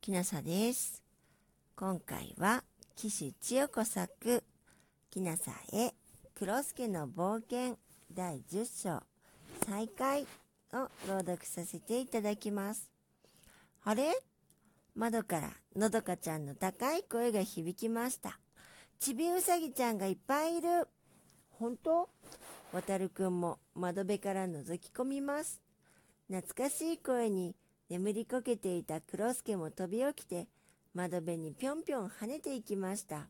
きなさです。今回は、岸千代子作、きなさへ、黒助の冒険第10章、再開を朗読させていただきます。あれ？窓からのどかちゃんの高い声が響きました。ちびうさぎちゃんがいっぱいいる。本当？わたるくんも窓辺から覗き込みます。懐かしい声に眠りこけていた黒助も飛び起きて、窓辺にぴょんぴょん跳ねていきました。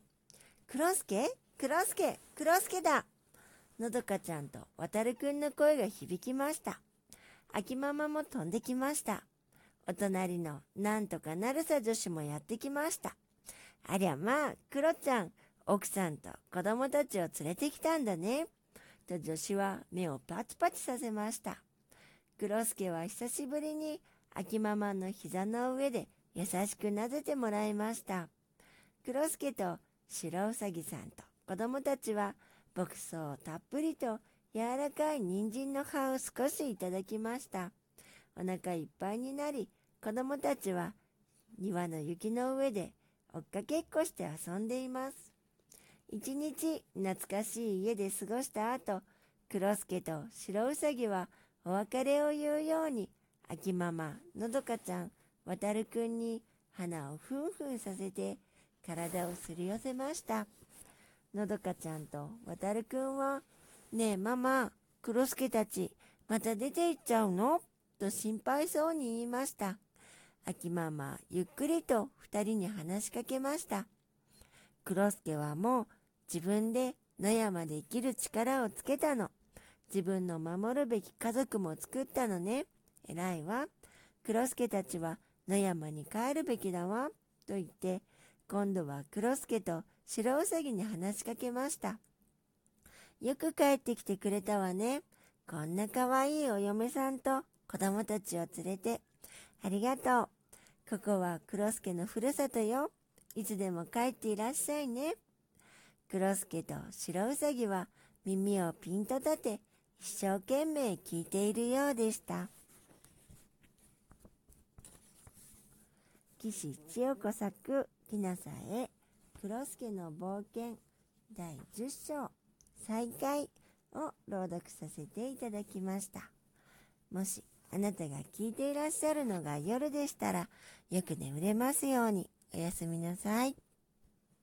黒助黒助黒助だのどかちゃんと渡るくんの声が響きました。秋ママも飛んできました。お隣のなんとかなるさ女子もやってきました。ありゃまあ、クロちゃん、奥さんと子供たちを連れてきたんだね。と女子は目をパチパチさせました。黒助は久しぶりに秋ママの膝の上で優しくなでてもらいました。黒助と白うさぎさんと子供たちは牧草をたっぷりと柔らかい人参の葉を少しいただきました。お腹いっぱいになり、子供たちは庭の雪の上で追っかけっこして遊んでいます。一日懐かしい家で過ごした後、黒助と白うさぎはお別れを言うように秋ママ、のどかちゃん、わたるくんに鼻をふんふんさせて体をすり寄せました。のどかちゃんとわたるくんは、ねえママ、黒助たち、また出て行っちゃうの？と心配そうに言いました。秋ママ、ゆっくりと二人に話しかけました。黒助はもう自分で野山で生きる力をつけたの。自分の守るべき家族も作ったのね。偉いわ。黒助たちは野山に帰るべきだわ。と言って、今度は黒助と白うさぎに話しかけました。よく帰ってきてくれたわね。こんな可愛いお嫁さんと子供たちを連れて。ありがとう。ここは黒助のふるさとよ。いつでも帰っていらっしゃいね。黒助と白うさぎは耳をピンと立て、一生懸命聞いているようでした。岸千代子作きなさえ黒助の冒険第10章再会を朗読させていただきました。もしあなたが聞いていらっしゃるのが夜でしたらよく眠れますようにおやすみなさい。